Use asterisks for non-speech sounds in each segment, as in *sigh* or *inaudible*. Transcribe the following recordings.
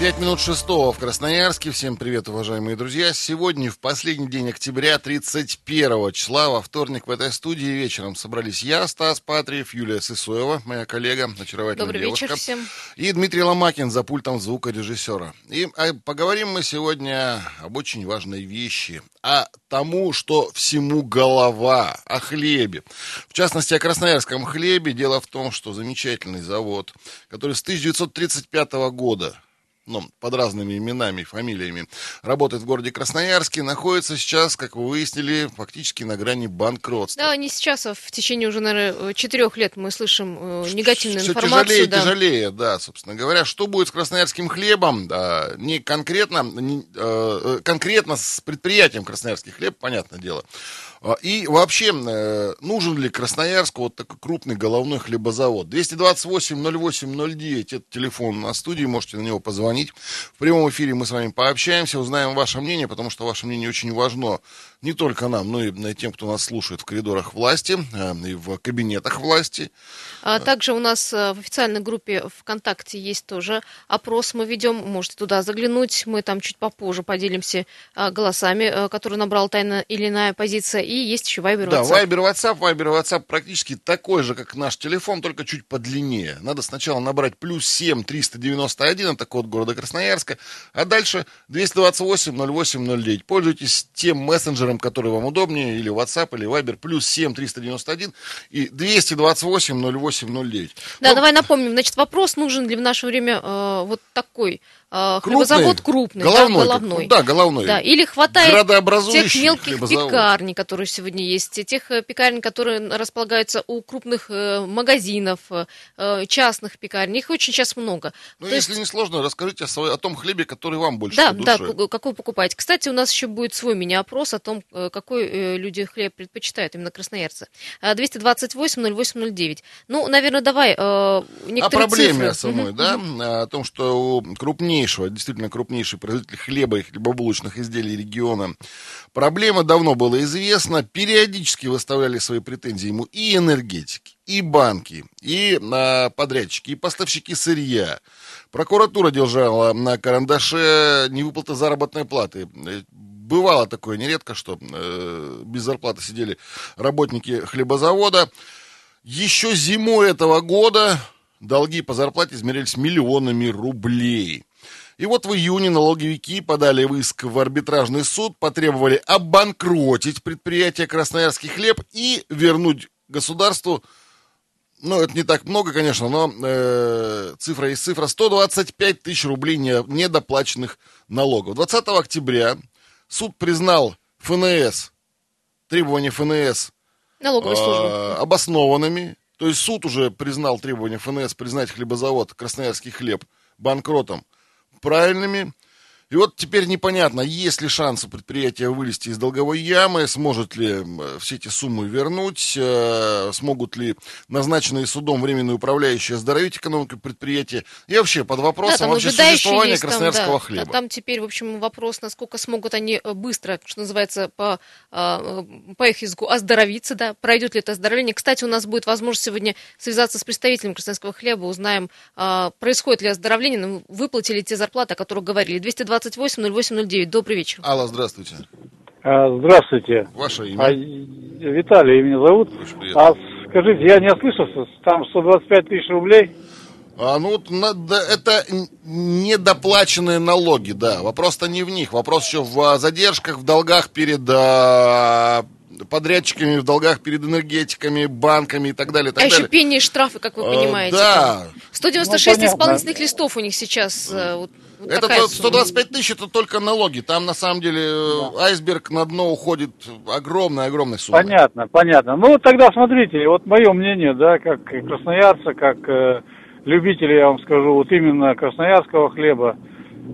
Пять минут шестого в Красноярске. Всем привет, уважаемые друзья. Сегодня, в последний день октября, 31 числа, во вторник в этой студии вечером собрались я, Стас Патриев, Юлия Сысоева, моя коллега, очаровательная Добрый девушка. вечер всем. И Дмитрий Ломакин за пультом звукорежиссера. И а, поговорим мы сегодня об очень важной вещи. О тому, что всему голова, о хлебе. В частности, о красноярском хлебе. Дело в том, что замечательный завод, который с 1935 года ну, под разными именами и фамилиями, работает в городе Красноярске, находится сейчас, как вы выяснили, фактически на грани банкротства. Да, не сейчас, а в течение уже, наверное, четырех лет мы слышим э, негативную Все информацию. тяжелее да. тяжелее, да, собственно говоря. Что будет с красноярским хлебом? Да, не конкретно, не, э, конкретно с предприятием красноярский хлеб, понятное дело. А, И вообще, э, нужен ли Красноярску вот такой крупный головной хлебозавод? 228-08-09, это телефон на студии, можете на него позвонить. В прямом эфире мы с вами пообщаемся, узнаем ваше мнение, потому что ваше мнение очень важно не только нам, но и тем, кто нас слушает в коридорах власти э, и в кабинетах власти. А также у нас э, в официальной группе ВКонтакте есть тоже опрос, мы ведем, можете туда заглянуть, мы там чуть попозже поделимся голосами, которые набрала тайна или иная позиция, и есть еще Да, WhatsApp. Вайбер, WhatsApp, Вайбер, WhatsApp практически такой же, как наш телефон, только чуть подлиннее. Надо сначала набрать плюс 7 391, это код города Красноярска, а дальше 228 08 09. Пользуйтесь тем мессенджером, который вам удобнее, или WhatsApp, или Вайбер, плюс 7 391 и 228 08 09. Да, Ну, давай напомним, значит, вопрос, нужен ли в наше время э, вот такой Крупный, хлебозавод крупный, головной, да, головной. да, головной. Да, или хватает тех мелких хлебозавод. пекарней, которые сегодня есть, тех э, пекарен, которые располагаются у крупных э, магазинов, э, частных пекарен. Их очень сейчас много. Ну, То если есть- не сложно, расскажите о, своей- о том хлебе, который вам больше да, по да, душе. к- какой покупаете. Кстати, у нас еще будет свой мини-опрос о том, э, какой э, люди хлеб предпочитают, именно красноярцы. А, 228-08-09. Ну, наверное, давай э, О некоторые проблеме цифры. самой, Мгм, да, о том, что у крупнейшего, действительно крупнейший производитель хлеба и хлебобулочных изделий региона проблема давно была известна, периодически выставляли свои претензии ему и энергетики, и банки, и а, подрядчики, и поставщики сырья. Прокуратура держала на карандаше невыплаты заработной платы. Э, Бывало такое нередко, что э, без зарплаты сидели работники хлебозавода. Еще зимой этого года долги по зарплате измерялись миллионами рублей. И вот в июне налоговики подали в иск в арбитражный суд, потребовали обанкротить предприятие «Красноярский хлеб» и вернуть государству, ну, это не так много, конечно, но э, цифра есть цифра, 125 тысяч рублей не- недоплаченных налогов. 20 октября суд признал ФНС, требования ФНС Налоговой э, обоснованными. То есть суд уже признал требования ФНС признать хлебозавод Красноярский хлеб банкротом правильными. И вот теперь непонятно, есть ли шанс у предприятия вылезти из долговой ямы, сможет ли все эти суммы вернуть, э, смогут ли назначенные судом временные управляющие оздоровить экономику предприятия. И вообще под Да, вопросом там вообще существования есть, там, красноярского да. хлеба. Там теперь, в общем, вопрос, насколько смогут они э, быстро, что называется, по, а, по их языку оздоровиться, да, пройдет ли это оздоровление. Кстати, у нас будет возможность сегодня связаться с представителем красноярского хлеба, узнаем, а, происходит ли оздоровление, ну, выплатили те зарплаты, о которых говорили. 228-08-09. Добрый вечер. Алла, здравствуйте. А, Здравствуйте. Ваше имя? А, Виталий меня зовут. А скажите, я не ослышался, там 125 тысяч рублей. А, ну, вот на- да, это недоплаченные налоги, да. Вопрос-то не в них. Вопрос еще в а, задержках, в долгах перед а, подрядчиками, в долгах перед энергетиками, банками и так далее. и Так А еще далее. пени и штрафы, как вы Э, понимаете. да. 196 Ну, понятно. исполнительных листов у них сейчас. э, вот Это такая то- сумма. 125 тысяч это только налоги. Там на самом деле э, айсберг на дно уходит огромная-огромная сумма. Понятно, понятно. Ну, вот тогда смотрите, вот мое мнение, да, как красноярца, как э, любителя, я вам скажу, вот именно красноярского хлеба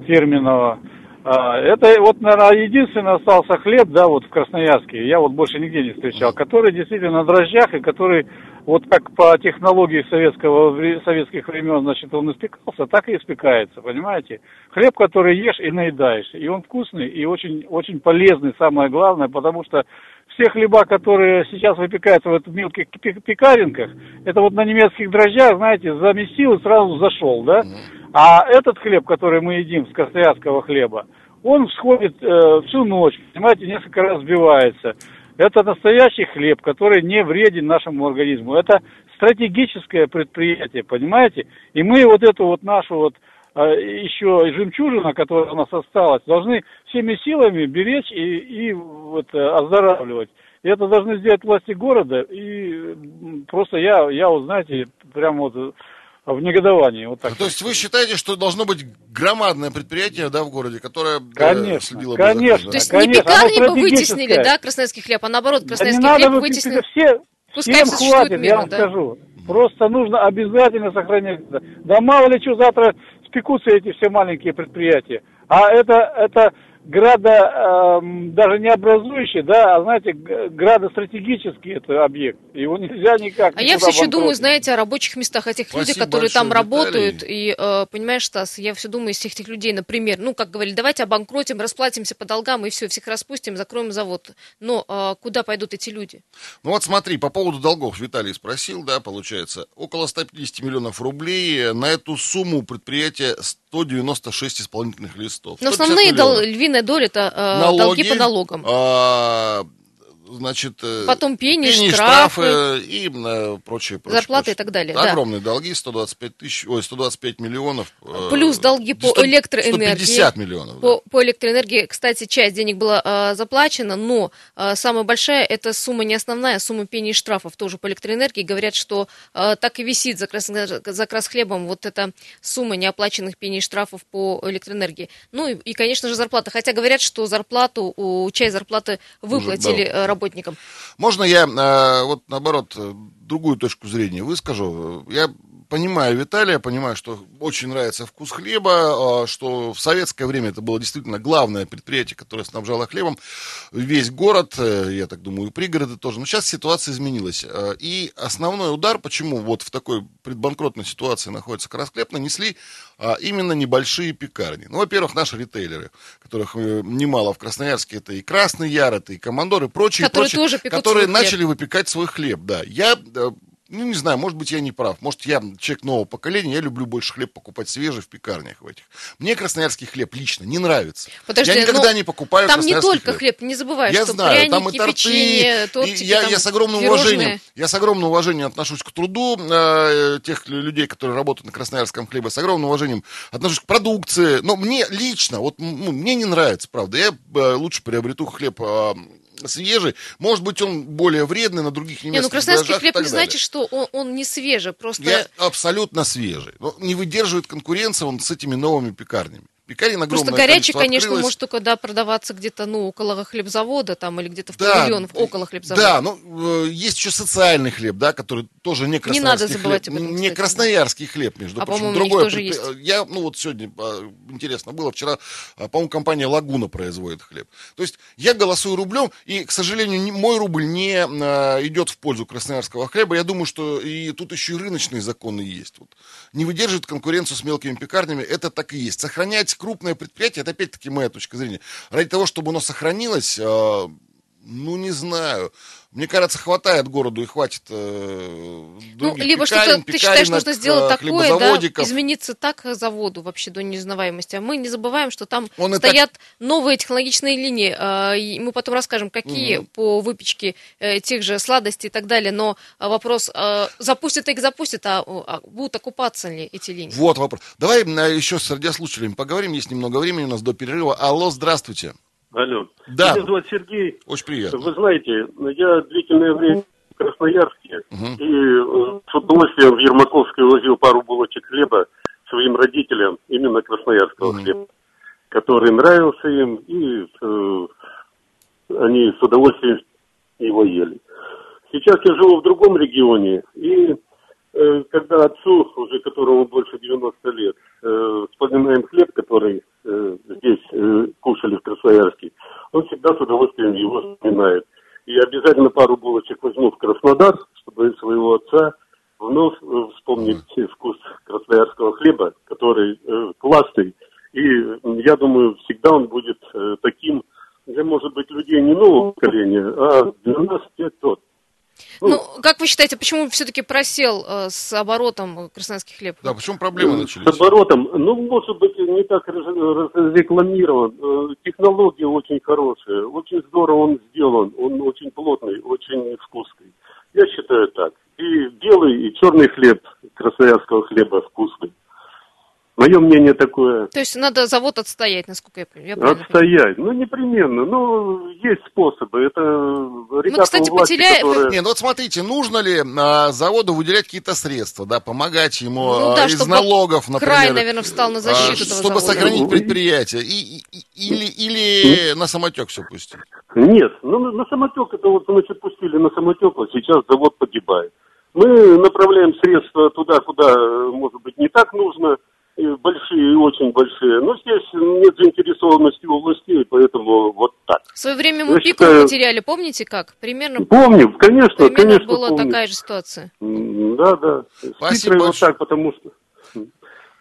фирменного. А, это вот, наверное, единственный остался хлеб, да, вот в Красноярске, я вот больше нигде не встречал, который действительно на дрожжах и который вот как по технологии советского, советских времен, значит, он испекался, так и испекается, понимаете? Хлеб, который ешь и наедаешься, и он вкусный, и очень, очень полезный, самое главное, потому что все хлеба, которые сейчас выпекаются в этих мелких пекаренках, это вот на немецких дрожжах, знаете, замесил и сразу зашел, да? А этот хлеб, который мы едим с красноярского хлеба, он всходит э, всю ночь, понимаете, несколько раз сбивается. Это настоящий хлеб, который не вреден нашему организму. Это стратегическое предприятие, понимаете? И мы вот эту вот нашу вот э, еще жемчужина, которая у нас осталась, должны всеми силами беречь и, и вот, э, оздоравливать. И это должны сделать власти города. И просто я, я вот, знаете, прямо вот в негодовании. Вот так. Ну, то есть вы считаете, что должно быть громадное предприятие да, в городе, которое конечно, следило конечно, за То есть конечно, не пекарни бы вытеснили, да, красноярский хлеб, а наоборот, красноярский да не хлеб надо вытеснили. Все, Пускай всем хватит, мимо, я вам да. скажу. Просто нужно обязательно сохранять. Да мало ли что завтра спекутся эти все маленькие предприятия. А это, это града эм, даже не образующий, да, а знаете, градостратегический это объект. Его нельзя никак. А я все еще думаю, знаете, о рабочих местах, о тех Спасибо людях, которые там большое, работают. Виталий. И, э, понимаешь, Стас, я все думаю из всех этих людей, например, ну, как говорили, давайте обанкротим, расплатимся по долгам и все, всех распустим, закроем завод. Но э, куда пойдут эти люди? Ну вот смотри, по поводу долгов Виталий спросил, да, получается, около 150 миллионов рублей. На эту сумму предприятия 196 исполнительных листов. Но 150 основные дол- миллионов. Львиная доля это э, долги по налогам. А, значит, э, Потом пени, пени, штрафы. и э, прочее, прочее. Зарплаты прочее. и так далее, да. Огромные долги, 125 тысяч, ой, 125 миллионов. э, Плюс долги по 100 электроэнергии. 150 миллионов. да. По, по электроэнергии, кстати, часть денег была э, заплачена, но э, самая большая это сумма не основная, а сумма пений и штрафов тоже по электроэнергии. Говорят, что э, так и висит за, крас, за красхлебом вот эта сумма неоплаченных пений и штрафов по электроэнергии. Ну и, и, конечно же, зарплата. Хотя говорят, что зарплату, часть зарплаты выплатили да. Работникам. Можно я, э, вот наоборот, э, другую точку зрения выскажу? Я понимаю Виталия, понимаю, что очень нравится вкус хлеба, э, что в советское время это было действительно главное предприятие, которое снабжало хлебом весь город, э, я так думаю, и пригороды тоже. Но сейчас ситуация изменилась. Э, И основной удар, почему вот в такой предбанкротной ситуации находится Красхлеб, нанесли а, именно небольшие пекарни. Ну, во-первых, наши ритейлеры, которых э, немало в Красноярске, это и Красный Яр, это и Командор, и прочие, Которые прочие, тоже которые начали выпекать свой хлеб, да. Я, ну, не знаю, может быть, я не прав. Может, я человек нового поколения, я люблю больше хлеб покупать свежий в пекарнях в этих. Мне красноярский хлеб лично не нравится. Подожди, я никогда ну, не покупаю Там не только хлеб, не забывай, я что знаю, пряники, там и торты, печенье, и тортики, я, там я с огромным пирожные. уважением, я с огромным уважением отношусь к труду э, тех людей, которые работают на красноярском хлебе, с огромным уважением отношусь к продукции, но мне лично, вот ну, мне не нравится, правда, я э, лучше приобрету хлеб э, свежий, может быть, он более вредный на других Не, ну немецких красноярский хлеб не далее. значит, что он, он не свежий, просто... Я абсолютно свежий. Но не выдерживает конкуренции он с этими новыми пекарнями. Пекарен огромное Просто горячий, конечно, открылось. может только да, продаваться где-то, ну, около хлебзавода там или где-то в Да, павильонах, около хлебзавода. Да, ну, э, есть еще социальный хлеб, да, который тоже не красноярский надо забывать хлеб. об этом, не кстати. красноярский хлеб, между А, прочим. Другое тоже есть. Я, ну, вот сегодня, а, интересно было, вчера, а, по-моему, компания «Лагуна» производит хлеб. То есть я голосую рублем, и, к сожалению, не- мой рубль не а, идет в пользу красноярского хлеба. Я думаю, что и тут еще и рыночные законы есть. Вот. Не выдерживает конкуренцию с мелкими пекарнями, это так и есть. Сохранять крупное предприятие, это опять-таки моя точка зрения. Ради того, чтобы оно сохранилось, а, ну, не знаю. Мне кажется, хватает городу и хватит э, Ну, либо что-то, ты считаешь, нужно сделать э, такое, да, измениться так заводу вообще до неузнаваемости. А мы не забываем, что там Он стоят новые технологичные линии. а, и мы потом расскажем, какие по выпечке э, тех же сладостей и так далее. Но а, вопрос, а, запустят их запустят, а, а будут окупаться ли эти линии? Вот вопрос. Давай э, еще с радиослушателями поговорим, есть немного времени у нас до перерыва. Алло, здравствуйте. Алло. Да. Меня зовут Сергей. Очень приятно. Вы знаете, я длительное время в Красноярске и э, с удовольствием в Ермаковской возил пару булочек хлеба своим родителям, именно красноярского хлеба, который нравился им, и э, они с удовольствием его ели. Сейчас я живу в другом регионе, и когда отцу, уже которому больше 90 лет, э, вспоминаем хлеб, который э, здесь э, кушали в Красноярске, он всегда с удовольствием его вспоминает. И обязательно пару булочек возьму в Краснодар, чтобы своего отца вновь э, вспомнить вкус красноярского хлеба, который э, классный. И я думаю, всегда он будет э, таким, для, может быть, людей не нового поколения, а для нас те тот. Ну, как вы считаете, почему все-таки просел э, с оборотом красноярский хлеб? Да, почему проблемы начались? С оборотом, ну, может быть, не так раз- разрекламирован. Э, Технология очень хорошая, очень здорово он сделан, он очень плотный, очень вкусный. Я считаю так. И белый, и черный хлеб красноярского хлеба вкусный. Мое мнение такое. То есть надо завод отстоять, насколько я, понимаю. Отстоять. Ну, непременно. Ну, есть способы. Это ребята Ну, кстати, власти, потеряя- которые... Не, ну вот смотрите, нужно ли а, заводу выделять какие-то средства, да, помогать ему Ну а, да, из налогов, например. Край, наверное, встал на защиту а, этого чтобы завода. сохранить предприятие. И, и- или, или на самотек все пустить. Нет, ну на, самотек это вот, значит, пустили на самотек, а сейчас завод погибает. Мы направляем средства туда, куда, может быть, не так нужно, большие и очень большие. Но здесь нет заинтересованности у властей, поэтому вот так. В свое время Я мы пику считаю- потеряли, помните как? Примерно, Помню, конечно, примерно конечно, была помню. такая же ситуация. Да, да. Спасибо вот так, потому что...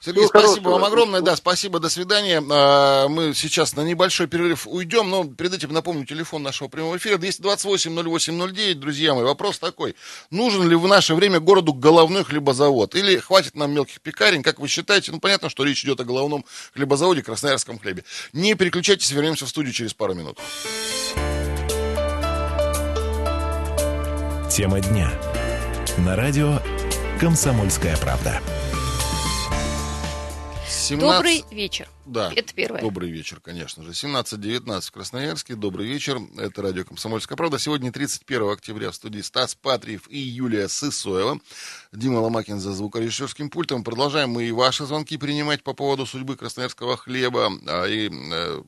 Сергей, Всего спасибо хорошего. вам огромное. Да, спасибо, до свидания. А, Мы сейчас на небольшой перерыв уйдем, но перед этим напомню телефон нашего прямого эфира 228-08-09. Друзья мои, вопрос такой. Нужен ли в наше время городу головной хлебозавод? Или хватит нам мелких пекарен? Как вы считаете? Ну, понятно, что речь идет о головном хлебозаводе, красноярском хлебе. Не переключайтесь, вернемся в студию через пару минут. Тема дня. На радио «Комсомольская правда». 17... Добрый вечер. Да. Это первое. Добрый вечер, конечно же. 17.19 в Красноярске. Добрый вечер. Это радио «Комсомольская правда». Сегодня 31 октября в студии Стас Патриев и Юлия Сысоева. Дима Ломакин за звукорежиссерским пультом. Продолжаем мы и ваши звонки принимать по поводу судьбы красноярского хлеба. А, И э,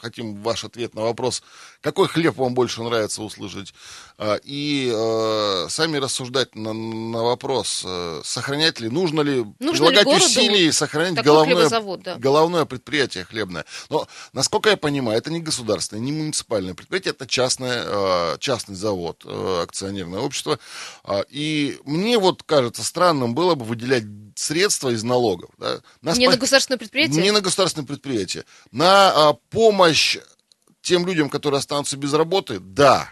хотим ваш ответ на вопрос, какой хлеб вам больше нравится услышать. А, И э, сами рассуждать на, на вопрос, э, сохранять ли, нужно ли Нужно ли прилагать городу усилий сохранить такой головное, хлебозавод, да. головное предприятие хлебное. Но, насколько я понимаю, это не государственное, не муниципальное предприятие, это частное, э, частный завод, э, акционерное общество. А, И мне вот кажется странным было бы выделять средства из налогов. да, на Не спа- на государственное предприятие? не на государственное предприятие. На а, помощь тем людям, которые останутся без работы, да.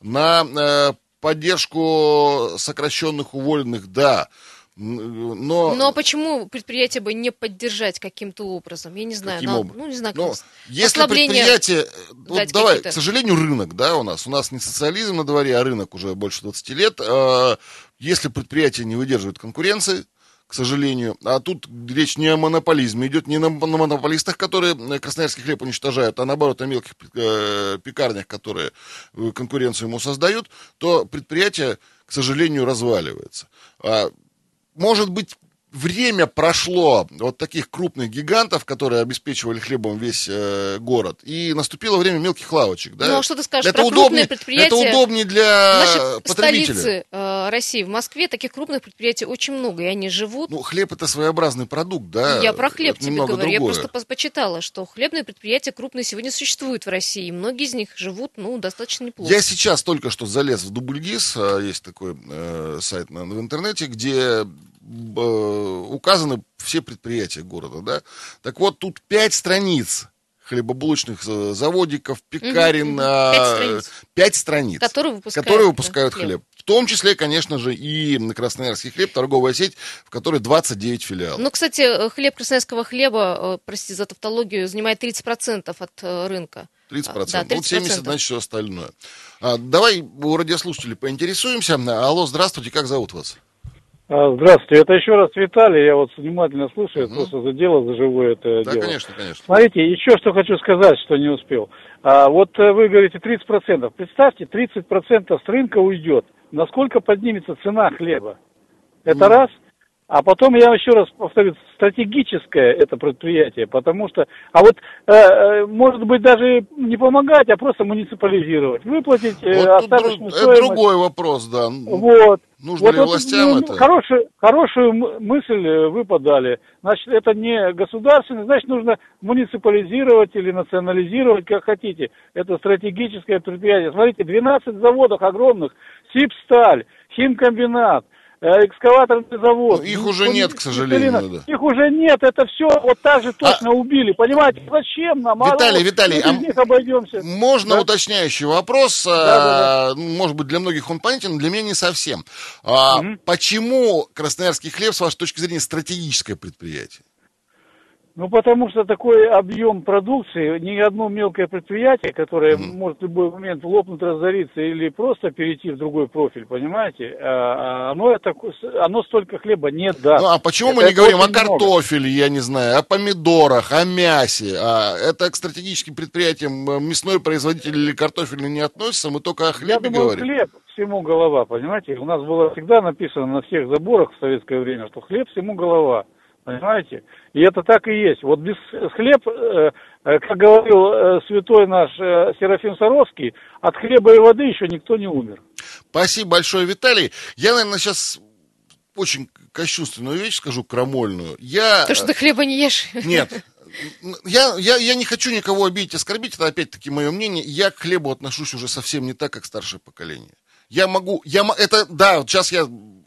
На э, поддержку сокращенных, уволенных, да. Но, Но почему предприятие бы не поддержать каким-то образом? Я не знаю. Каким на- образом? Ну, не знаю, но как если предприятие, э, вот давай, к сожалению, рынок, да, у нас, у нас не социализм на дворе, а рынок уже больше 20 лет. Э, Если предприятие не выдерживает конкуренции, к сожалению. А тут речь не о монополизме идет, не на монополистах, которые э, красноярский хлеб уничтожают, а наоборот о мелких э, пекарнях, которые э, конкуренцию ему создают, то предприятие, к сожалению, разваливается. А, может быть, время прошло вот таких крупных гигантов, которые обеспечивали хлебом весь э, город, и наступило время мелких лавочек. Да? Ну, а что ты скажешь это про удобнее, крупные предприятия? Это удобнее для нашей потребителя. столице э, России, в Москве, таких крупных предприятий очень много, и они живут. Ну, хлеб это своеобразный продукт, да. я про хлеб это тебе говорю. Я другое. просто пос- почитала, что хлебные предприятия крупные сегодня существуют в России, и многие из них живут, ну, достаточно неплохо. Я сейчас только что залез в Дубльгиз, а, есть такой э, сайт на- в интернете, где э, указаны все предприятия города, да. Так вот, тут пять страниц хлебобулочных э, заводиков, пекарен, а, Пять страниц. пять страниц, Которые выпускают, которые выпускают хлеб. хлеб. В том числе, конечно же, и Красноярский хлеб, торговая сеть, в которой 29 филиалов. Ну, кстати, э, хлеб красноярского хлеба, э, прости за тавтологию, занимает 30% от э, рынка. 30%. Да, Ну, 70, 30%. значит, все остальное. А, давай у радиослушателей поинтересуемся. Алло, здравствуйте, как зовут вас? А, Здравствуйте, это еще раз Виталий, я вот внимательно слушаю, Мгм. просто за дело, за живое это Да, дело. конечно, конечно. Смотрите, еще что хочу сказать, что не успел. А, вот э, вы говорите 30%. Представьте, 30% с рынка уйдет. Насколько поднимется цена хлеба? Это Ну. раз. А потом я еще раз повторю, стратегическое это предприятие, потому что, а вот, э, э, может быть, даже не помогать, а просто муниципализировать, выплатить э, Вот остаточную друг- это стоимость. другой вопрос, да. Вот. Нужно вот ли это, властям ну, это? Хорошую, хорошую мысль э, вы подали. Значит, это не государственный, значит, нужно муниципализировать или национализировать, как хотите. Это стратегическое предприятие. Смотрите, 12 заводов огромных, Сибсталь, Химкомбинат, э, э, экскаваторный завод. Ну, их уже нет, к сожалению, да. Их уже нет, это все вот так же точно а... убили. Понимаете, зачем нам? Виталий, а, Виталий, а них обойдемся. можно да? уточняющий вопрос? Да, да, да. Может быть, для многих он понятен, для меня не совсем. А, угу. Почему Красноярский хлеб, с вашей точки зрения, стратегическое предприятие? Ну, потому что такой объем продукции, ни одно мелкое предприятие, которое mm-hmm. может в любой момент лопнуть, разориться или просто перейти в другой профиль, понимаете, а, а оно, это, оно столько хлеба не даст. Ну, а почему это, мы не говорим о картофеле, много. я не знаю, о помидорах, о мясе? А это к стратегическим предприятиям мясной производитель или картофельный не относится, мы только о хлебе я думаю, говорим. хлеб всему голова, понимаете? У нас было всегда написано на всех заборах в советское время, что хлеб всему голова. Понимаете? И это так и есть. Вот без хлеб, э, э, как говорил э, святой наш Серафим Саровский, от хлеба и воды еще никто не умер. Спасибо большое, Виталий. Я, наверное, сейчас очень кощунственную вещь скажу, крамольную. Я... То, что ты хлеба не ешь? Нет. *laughs* Я, я, я не хочу никого обидеть, оскорбить, это опять-таки мое мнение. Я к хлебу отношусь уже совсем не так, как старшее поколение. Я могу, я, это, да, сейчас я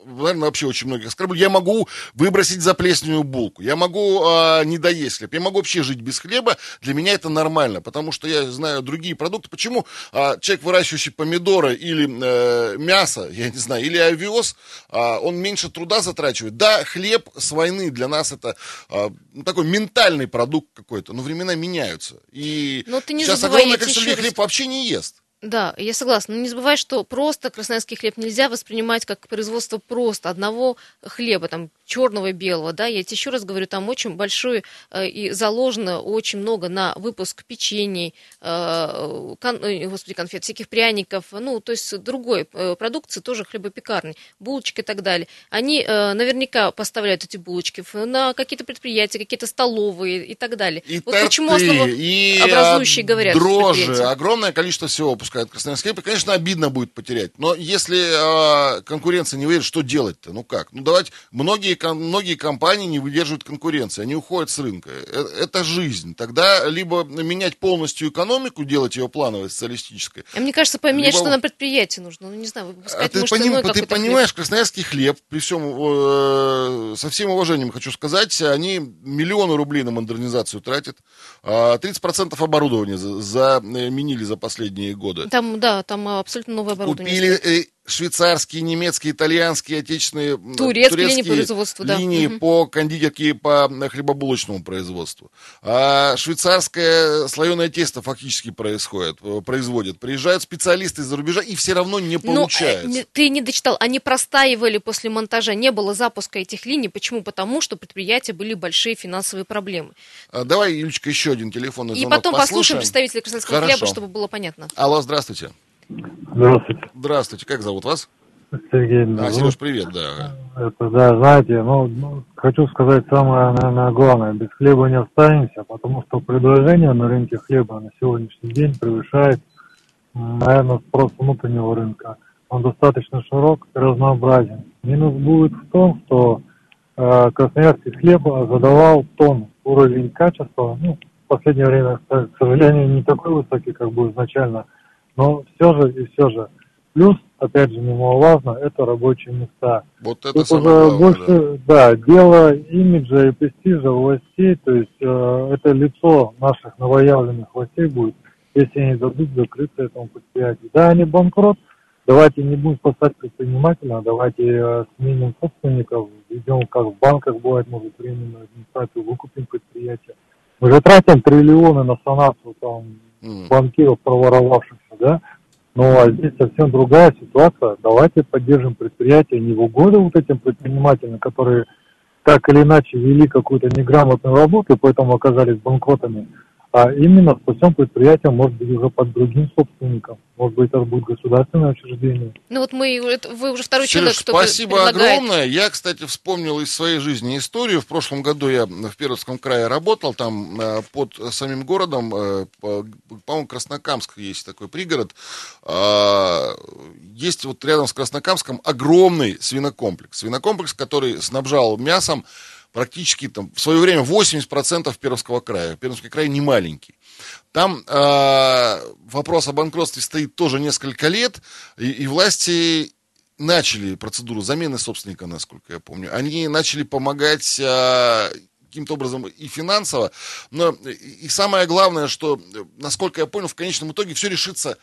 наверное, вообще очень многих оскорблю. Я могу выбросить заплесневую булку, я могу э, не доесть хлеб, я могу вообще жить без хлеба. Для меня это нормально, потому что я знаю другие продукты. Почему э, человек, выращивающий помидоры или э, мясо, я не знаю, или овес, э, он меньше труда затрачивает. Да, хлеб с войны для нас это э, такой ментальный продукт какой-то, но времена меняются. И но ты не сейчас огромное количество людей хлеб вообще не ест. Да, я согласна. Но не забывай, что просто красноярский хлеб нельзя воспринимать как производство просто одного хлеба, там, черного и белого, да. Я тебе еще раз говорю, там очень большой э, и заложено очень много на выпуск печений, э, кон, э, господи, конфет, всяких пряников, ну, то есть другой э, продукции, тоже хлебопекарни, булочки и так далее. Они э, наверняка поставляют эти булочки на какие-то предприятия, какие-то столовые и так далее. И вот торты, почему основообразующие говорят. Дрожжи, огромное количество всего выпускают красноярский хлеб, и, конечно, обидно будет потерять. Но если э, конкуренция не выйдет, что делать-то? Ну как? Ну давайте, многие, многие компании не выдерживают конкуренции, они уходят с рынка. Это, это жизнь. Тогда либо менять полностью экономику, делать ее плановой, социалистической. А мне кажется, поменять, либо... что на предприятии нужно. Ну, не знаю, выпускать, а ты, может, поним... ты понимаешь, хлеб. красноярский хлеб, при всем, э, со всем уважением хочу сказать, они миллионы рублей на модернизацию тратят, 30% а оборудования заменили за последние годы года. Там, да, там абсолютно новое оборудование. Купили швейцарские, немецкие, итальянские, отечественные турецкие, турецкие линии производства, да. линии угу. по кондитерке и по хлебобулочному производству. А швейцарское слоеное тесто фактически происходит, э, производит. Приезжают специалисты из-за рубежа и все равно не ну, получается. Но, ты не дочитал, они простаивали после монтажа, не было запуска этих линий. Почему? Потому что предприятия были большие финансовые проблемы. А, давай, Юлечка, еще один телефонный звонок И потом послушаем, послушаем представителей Красноярского хлеба, чтобы было понятно. Алло, здравствуйте. Здравствуйте. Здравствуйте, как зовут вас? Сергей. А, Сереж, привет, да. Это, да, знаете, ну, ну, хочу сказать самое, наверное, главное. Без хлеба не останемся, потому что предложение на рынке хлеба на сегодняшний день превышает, наверное, спрос внутреннего рынка. Он достаточно широк и разнообразен. Минус будет в том, что э, красноярский хлеб задавал тон, уровень качества, ну, в последнее время, к сожалению, не такой высокий, как был изначально – но все же и все же. Плюс, опять же, немаловажно, это рабочие места. Вот это Тут самое уже главное, больше, да. да, дело имиджа и престижа властей, то есть э, это лицо наших новоявленных властей будет, если они дадут закрыться этому предприятию. Да, они банкрот, давайте не будем спасать предпринимателя, а давайте э, сменим собственников, ведем, как в банках бывает, может, временную администрацию, выкупим предприятие. Мы же тратим триллионы на санацию там банкиров проворовавшихся да, ну, а здесь совсем другая ситуация. Давайте поддержим предприятия не в угоду вот этим предпринимателям, которые так или иначе вели какую-то неграмотную работу и поэтому оказались банкротами, а именно спасем предприятие, может быть, уже под другим собственником. Может быть, это будет государственное учреждение. Ну вот мы, вы уже второй Сереж, человек, кто спасибо предлагает. огромное. Я, кстати, вспомнил из своей жизни историю. В прошлом году я в Пермском крае работал, там э, под самим городом, э, по-моему, Краснокамск есть такой пригород. А, есть вот рядом с Краснокамском огромный свинокомплекс. Свинокомплекс, который снабжал мясом практически там в свое время 80% Пермского края. Пермский край не маленький. Там э, вопрос о банкротстве стоит тоже несколько лет, и, и власти начали процедуру замены собственника, насколько я помню. Они начали помогать а, каким-то образом и финансово. Но и самое главное, что, насколько я понял, в конечном итоге все решится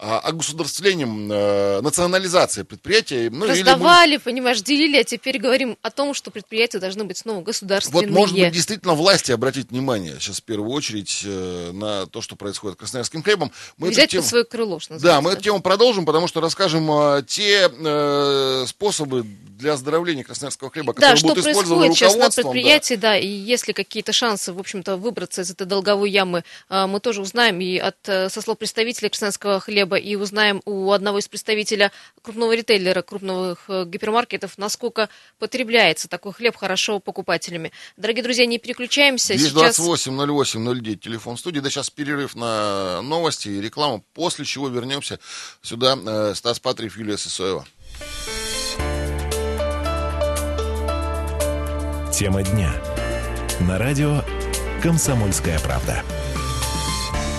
а, огосударствлением, э, национализация предприятия. Ну, Раздавали, мы... понимаешь, делили, а теперь говорим о том, что предприятия должны быть снова государственные. Вот, может быть, действительно власти обратить внимание сейчас в первую очередь э, на то, что происходит с красноярским хлебом. Мы Взять тему... под свое крыло, что Да, мы эту тему продолжим, потому что расскажем э, те э, способы для оздоровления красноярского хлеба, которые да, будут использованы сейчас на предприятии, да. да, и если какие-то шансы, в общем-то, выбраться из этой долговой ямы, мы тоже узнаем и от, со слов представителей красноярского хлеба, хлеба и узнаем у одного из представителя крупного ритейлера, крупных э, гипермаркетов, насколько потребляется такой хлеб хорошо покупателями. Дорогие друзья, не переключаемся. 228 08 09, телефон студии. Да, сейчас перерыв на новости и рекламу, после чего вернемся сюда. Э, Стас Патриев, Юлия Сысоева. Тема дня. На радио «Комсомольская правда».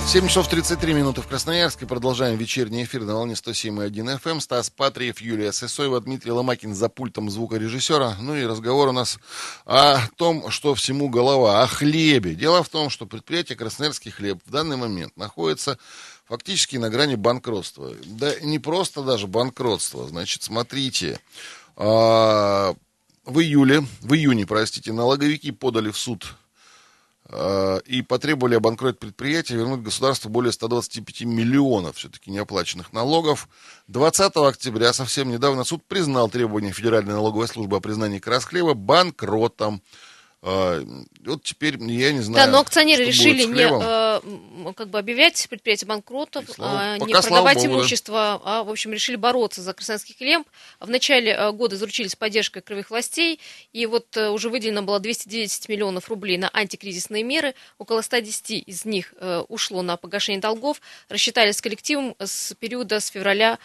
7 часов 33 минуты в Красноярске. Продолжаем вечерний эфир на волне 107.1 FM. Эм. Стас Патриев, Юлия Сысоева, Дмитрий Ломакин за пультом звукорежиссера. Ну и разговор у нас о том, что всему голова, о хлебе. Дело в том, что предприятие «Красноярский хлеб» в данный момент находится фактически на грани банкротства. Да не просто даже банкротства. Значит, смотрите, а, в июле, в июне, простите, налоговики подали в суд и потребовали обанкротить предприятие, вернуть государству более 125 миллионов все-таки неоплаченных налогов. 20 октября, совсем недавно, суд признал требования Федеральной налоговой службы о признании Красхлеба банкротом. А, вот теперь я не знаю. Да, но акционеры решили не э, как бы объявлять предприятие банкротов, а, не продавать Богу, имущество, да. а в общем решили бороться за красноярский хлеб. В начале э, года заручились поддержкой краевых властей, и вот э, уже выделено было 210 миллионов рублей на антикризисные меры, около 110 из них ушло на погашение долгов, рассчитали с коллективом с периода с февраля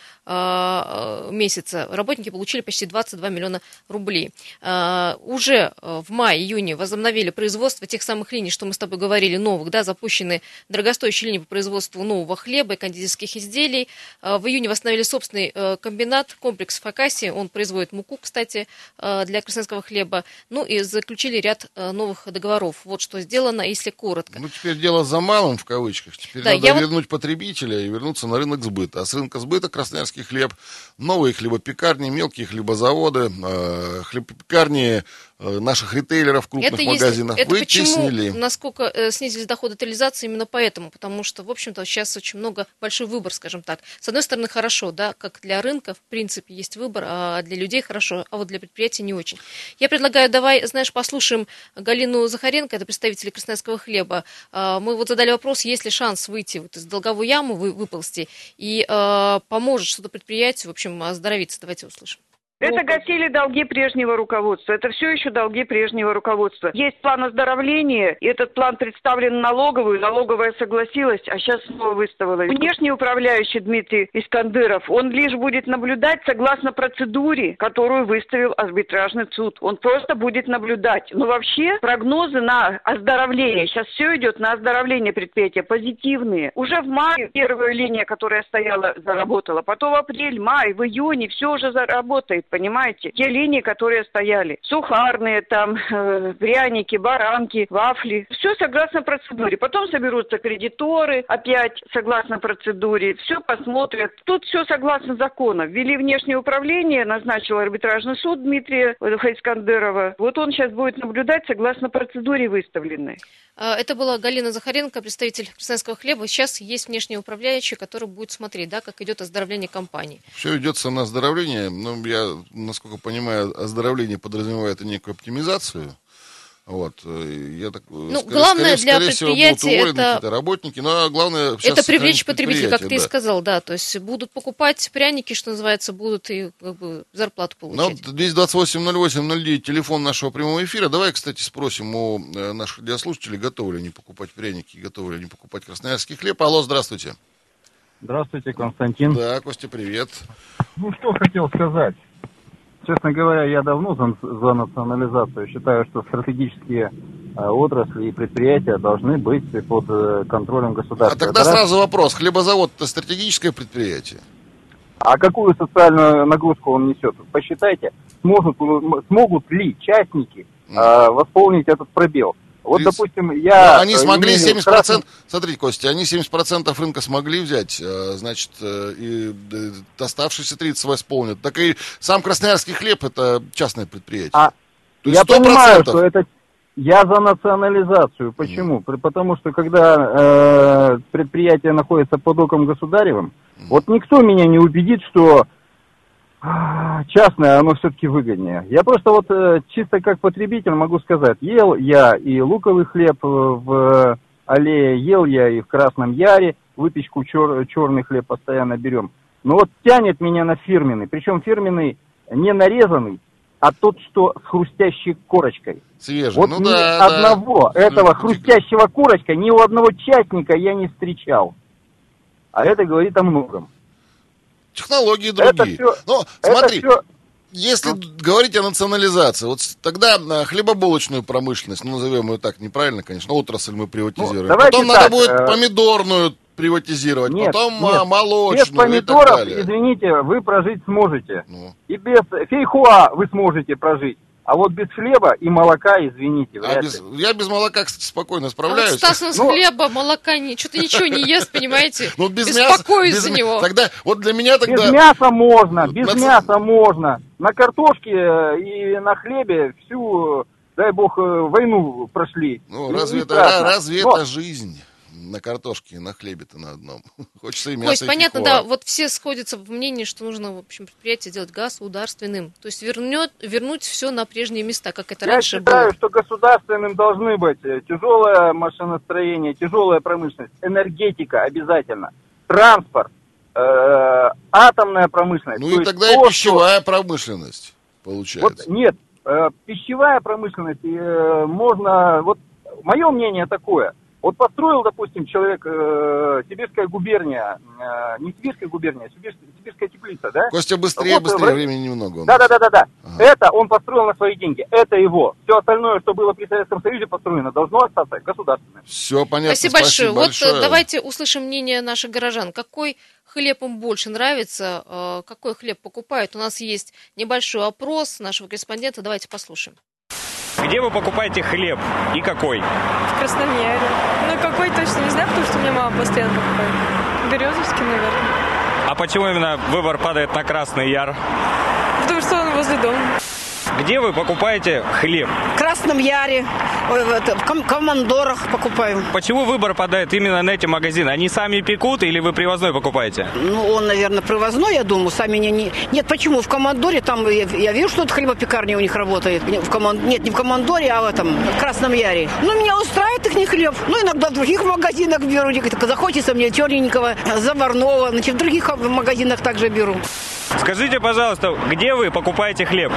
месяца. Работники получили почти 22 миллиона рублей. Уже в мае-июне июне возобновили производство тех самых линий, что мы с тобой говорили, новых, да, запущены дорогостоящие линии по производству нового хлеба и кондитерских изделий. А, в июне восстановили собственный э, комбинат, комплекс Факаси, он производит муку, кстати, э, для крестьянского хлеба. Ну и заключили ряд э, новых договоров. Вот что сделано, если коротко. Ну, теперь дело за малым, в кавычках. Теперь да, надо вернуть вот... потребителя и вернуться на рынок сбыта. А с рынка сбыта красноярский хлеб, новые хлебопекарни, мелкие хлебозаводы, хлебопекарни наших ритейлеров, крупных это магазинах есть, это вытеснили. Почему, насколько э, снизились доходы от реализации, именно поэтому, потому что, в общем-то, сейчас очень много, большой выбор, скажем так. С одной стороны, хорошо, да, как для рынка, в принципе, есть выбор, а для людей хорошо, а вот для предприятий не очень. Я предлагаю, давай, знаешь, послушаем Галину Захаренко, это представитель красноярского хлеба. А, мы вот задали вопрос, есть ли шанс выйти вот из долговой ямы, вы, выползти, и э, поможет что-то предприятию, в общем, оздоровиться. Давайте услышим. Это гасили долги прежнего руководства. Это все еще долги прежнего руководства. Есть план оздоровления, и этот план представлен налоговую. Налоговая согласилась, а сейчас снова выставила. Внешний управляющий Дмитрий Искандыров, он лишь будет наблюдать согласно процедуре, которую выставил арбитражный суд. Он просто будет наблюдать. Но вообще прогнозы на оздоровление, сейчас все идет на оздоровление предприятия, позитивные. Уже в мае первая линия, которая стояла, заработала. Потом в апрель, май, в июне все уже заработает понимаете? Те линии, которые стояли. Сухарные там, *laughs* э, пряники, баранки, вафли. Все согласно процедуре. Потом соберутся кредиторы, опять согласно процедуре. Все посмотрят. Тут все согласно закону. Ввели внешнее управление, назначил арбитражный суд Дмитрия Хайскандерова. Вот он сейчас будет наблюдать согласно процедуре выставленной. А, это была Галина Захаренко, представитель крестьянского хлеба. Сейчас есть внешний управляющий, который будет смотреть, да, как идет оздоровление компании. Все идется на оздоровление. Ну, я, насколько понимаю, оздоровление подразумевает и некую оптимизацию. Вот, э, я так, э, ну, скорее, главное скорее, для скорее предприятия всего, это работники, но главное это привлечь потребителей, как да. ты и сказал, да, то есть будут покупать пряники, что называется, будут и как бы зарплату ну, получать. Ну, 228-08-09, телефон нашего прямого эфира. Давай, кстати, спросим у э, наших радиослушателей, готовы ли они покупать пряники, готовы ли они покупать красноярский хлеб. Алло, здравствуйте. Здравствуйте, Константин. Да, Костя, привет. Ну, что хотел сказать. Честно говоря, я давно за, за национализацию. Считаю, что стратегические э, отрасли и предприятия должны быть под э, контролем государства. А тогда Это сразу раз... вопрос. Хлебозавод – это стратегическое предприятие? А какую социальную нагрузку он несет? Посчитайте, сможет, смогут ли частники э, восполнить этот пробел. Вот, 30... допустим, я... Ну, они смогли 70%, красным... смотрите, Костя, они 70% рынка смогли взять, э, значит, э, и оставшиеся 30 восполнят. Так и сам Красноярский хлеб это частное предприятие. А я 100%. понимаю, что это... Я за национализацию. Почему? Mm. Потому что когда э, предприятие находится под оком государевым, mm. вот никто меня не убедит, что частное, оно все-таки выгоднее. Я просто вот э, чисто как потребитель могу сказать, ел я и луковый хлеб в аллее, ел я и в Красном Яре, выпечку чер, черный хлеб постоянно берем. Но вот тянет меня на фирменный, причем фирменный не нарезанный, а тот, что с хрустящей корочкой. Свежий. Вот ну, ни да, одного да. этого хрустящего корочка, ни у одного частника я не встречал. А это говорит о многом. Технологии другие. Это все, Но смотри, это все... если ну. говорить о национализации, вот тогда э, хлебобулочную промышленность, ну назовем ее так неправильно, конечно, отрасль мы приватизируем. Ну, Потом так, надо будет э... помидорную приватизировать, нет, потом нет. А, молочную Без помидоров, извините, вы прожить сможете. Ну. И без фейхуа вы сможете прожить. А вот без хлеба и молока, извините, а без, Я без молока, кстати, спокойно справляюсь. А вот Стас у нас ну, хлеба, молока, не, что-то ничего не ест, понимаете? Ну, без Беспокоюсь мяса, без, за него. Тогда, вот для меня тогда... Без мяса можно, без на... мяса можно. На картошке э, и на хлебе всю, дай бог, э, войну прошли. Ну, разве, это, разве Но... это жизнь? На картошке, на хлебе-то на одном. *laughs* Хочется и мясо, Кость, и понятно, да, вот все сходятся в мнении, что нужно, в общем, предприятие сделать государственным. То есть вернет, вернуть все на прежние места, как это Я раньше считаю, было. что государственным должны быть э, тяжелое машиностроение, тяжелая промышленность, энергетика обязательно, транспорт, э, атомная промышленность. Ну и тогда то, и пищевая что... промышленность получается. Вот нет, э, пищевая промышленность э, можно, вот мое мнение такое – вот построил, допустим, человек, э, Сибирская губерния, э, не Сибирская губерния, а Сибирская, Сибирская теплица, да? Костя, быстрее, вот, быстрее, в... времени немного. Да, да, да, да, да. Ага. Это он построил на свои деньги, это его. Все остальное, что было при Советском Союзе построено, должно остаться государственным. Все понятно. Спасибо, Спасибо большое. большое. Вот давайте услышим мнение наших горожан. Какой хлеб им больше нравится, э, какой хлеб покупают? У нас есть небольшой опрос нашего корреспондента, давайте послушаем. Где вы покупаете хлеб и какой? В Краснояре. Ну, какой точно не знаю, потому что у меня мама постоянно покупает. Березовский, наверное. А почему именно выбор падает на Красный Яр? Потому что он возле дома. Где вы покупаете хлеб? В Красном Яре, в Командорах покупаем. Почему выбор падает именно на эти магазины? Они сами пекут или вы привозной покупаете? Ну, он, наверное, привозной, я думаю, сами не... не... Нет, почему? В Командоре там, я, я вижу, что это хлебопекарня у них работает. В команд... Нет, не в Командоре, а в этом, в Красном Яре. Ну, меня устраивает их не хлеб. Ну, иногда в других магазинах беру. Захочется мне черненького, заварного. Значит, в других магазинах также беру. Скажите, пожалуйста, где вы покупаете хлеб?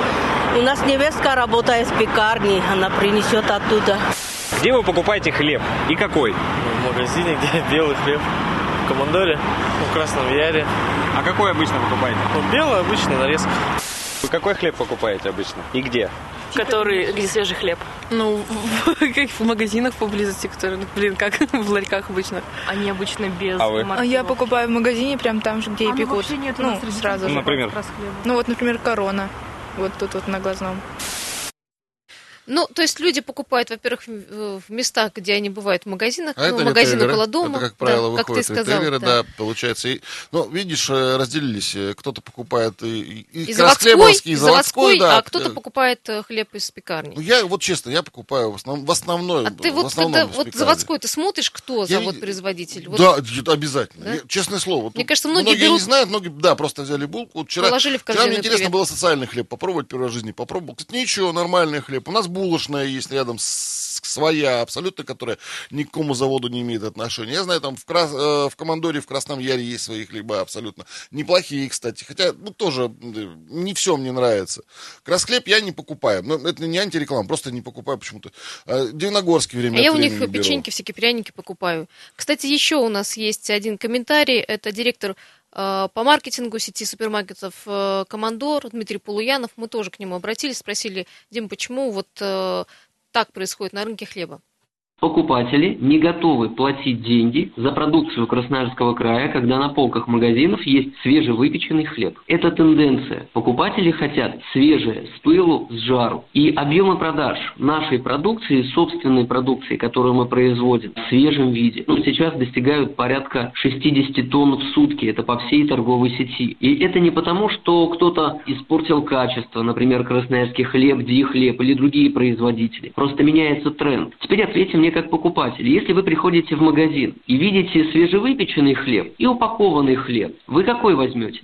У нас невестка работает в пекарне, она принесет оттуда. Где вы покупаете хлеб и какой? В магазине, где *laughs* белый хлеб. В Командоре, в Красном Яре. А какой обычно покупаете? Ну, белый обычный, нарезка. Вы какой хлеб покупаете обычно и где? Который, где свежий хлеб? Ну, *laughs* как в магазинах поблизости, которые, ну, блин, как *laughs* в ларьках обычно. Они обычно без а вы? А я покупаю в магазине, прям там же, где а и пекут. Ну, нет ну, сразу ну, Например? Ну, вот, например, корона. Вот тут вот на глазном. Ну, то есть люди покупают, во-первых, в местах, где они бывают в магазинах, а ну, это магазин около дома. Это, как правило, да, выходят как ты сказал, ритейлеры, да. да, получается. И, ну, видишь, э, разделились. Э, кто-то покупает и, и, и заводской, и заводской, да. а кто-то покупает э, хлеб из пекарни. Ну, я вот честно, я покупаю в, основном, в основной. А ты вот когда вот заводской, ты смотришь, кто я завод-производитель? Вот. Да, обязательно. Да? Я, честное слово. Мне кажется, многие, многие берут... не знают, многие, да, просто взяли булку. Вот вчера, Положили в вчера мне интересно привет. было социальный хлеб попробовать первый раз в жизни. Попробовал. Кстати, ничего, нормальный хлеб. У нас булочная есть рядом с, своя абсолютно, которая ни к какому заводу не имеет отношения. Я знаю, там в, Крас, э, в Командоре, в Красном Яре есть свои хлеба абсолютно. Неплохие, кстати. Хотя, ну, тоже не все мне нравится. Красхлеб я не покупаю. Но это не антиреклама, просто не покупаю почему-то. А, Дивногорский время а Я у них беру. печеньки, всякие пряники покупаю. Кстати, еще у нас есть один комментарий. Это директор э, по маркетингу сети супермаркетов э, Командор Дмитрий Полуянов. Мы тоже к нему обратились, спросили, Дим, почему вот так происходит на рынке хлеба? Покупатели не готовы платить деньги за продукцию Красноярского края, когда на полках магазинов есть свежевыпеченный хлеб. Это тенденция. Покупатели хотят свежее, с пылу, с жару. И объемы продаж нашей продукции, собственной продукции, которую мы производим в свежем виде, ну, сейчас достигают порядка 60 тонн в сутки. Это по всей торговой сети. И это не потому, что кто-то испортил качество, например, красноярский хлеб, ди хлеб или другие производители. Просто меняется тренд. Теперь ответим мне как покупатель. Если вы приходите в магазин и видите свежевыпеченный хлеб и упакованный хлеб, вы какой возьмете?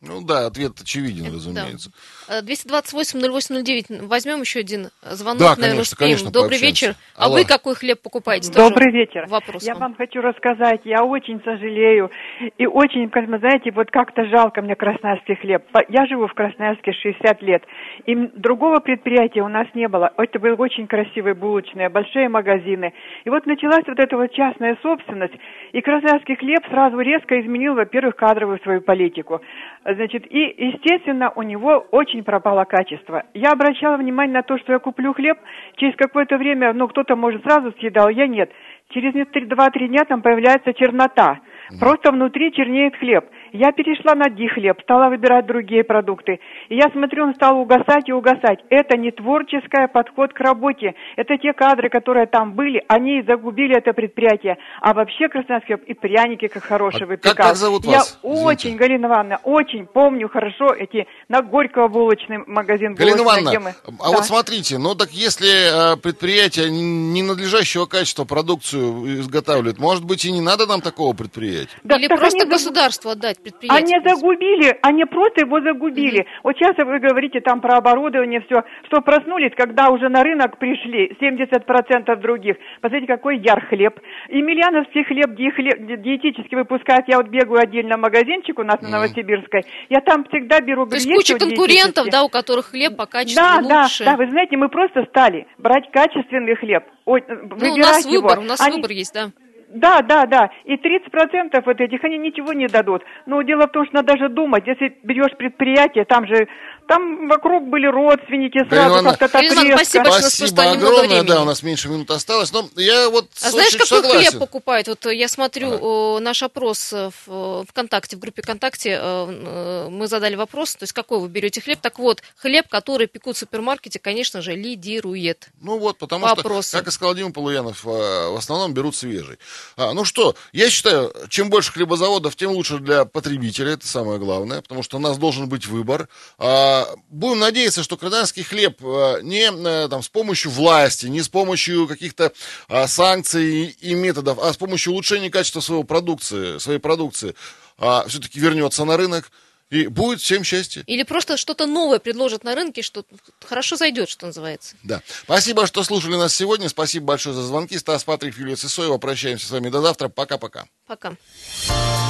Ну да, ответ очевиден, разумеется. Да. 228-0809. Возьмем еще один звонок, да, наверное, конечно, успеем. Конечно, Добрый вечер. А Алло. вы какой хлеб покупаете? Добрый Тоже вечер. Вопрос я вам. вам хочу рассказать. Я очень сожалею. И очень, знаете, вот как-то жалко мне красноярский хлеб. Я живу в Красноярске 60 лет. И другого предприятия у нас не было. Это были очень красивые булочные, большие магазины. И вот началась вот эта вот частная собственность. И красноярский хлеб сразу резко изменил, во-первых, кадровую свою политику. Значит, и, естественно, у него очень пропало качество. Я обращала внимание на то, что я куплю хлеб, через какое-то время, ну, кто-то, может, сразу съедал, я нет. Через 2-3 дня там появляется чернота. Просто внутри чернеет хлеб. Я перешла на ди-хлеб, стала выбирать другие продукты. И я смотрю, он стал угасать и угасать. Это не творческий подход к работе. Это те кадры, которые там были, они загубили это предприятие. А вообще Красноярский и пряники как хорошие а выпекал. Как, как зовут я вас? очень, Галина Ивановна, очень помню хорошо эти на Горького булочный магазин. Галина Ивановна, а да. вот смотрите, ну так если э, предприятие ненадлежащего качества продукцию изготавливает, может быть и не надо нам такого предприятия? Да, Или просто государству отдать предприятие. Они загубили, они просто его загубили. Mm-hmm. Вот сейчас вы говорите там про оборудование, все, что проснулись, когда уже на рынок пришли 70% других. Посмотрите, какой яр хлеб. Емельяновский хлеб, ди хлеб диетически выпускают. Я вот бегаю отдельно в магазинчик у нас mm-hmm. на Новосибирской. Я там всегда беру То есть куча конкурентов, да, у которых хлеб по качеству да, лучше. Да, да, вы знаете, мы просто стали брать качественный хлеб. Ой, ну, у нас его. выбор, у нас они... выбор есть, да. Да, да, да. И 30% вот этих, они ничего не дадут. Но дело в том, что надо даже думать, если берешь предприятие, там же там вокруг были родственники, сразу как-то так резко. Спасибо, спасибо что огромное, да, у нас меньше минут осталось. Но я вот а знаешь, какой согласен. хлеб покупают? Вот я смотрю ага. наш опрос в ВКонтакте, в группе ВКонтакте, э, мы задали вопрос, то есть какой вы берете хлеб. Так вот, хлеб, который пекут в супермаркете, конечно же, лидирует. Ну вот, потому что, опросу. как и сказал Дима Полуянов, э, в основном берут свежий. А, ну что, я считаю, чем больше хлебозаводов, тем лучше для потребителя, это самое главное, потому что у нас должен быть выбор. А, будем надеяться, что краснодарский хлеб э, не э, там, с помощью власти, не с помощью каких-то а, санкций и методов, а с помощью улучшения качества своей продукции, своей продукции а, все-таки вернется на рынок. И будет всем счастье. Или просто что-то новое предложат на рынке, что хорошо зайдет, что называется. Да. Спасибо, что слушали нас сегодня. Спасибо большое за звонки. Стас Патрик, Юлия Сысоева. Прощаемся с вами до завтра. Пока-пока. Пока. -пока. Пока.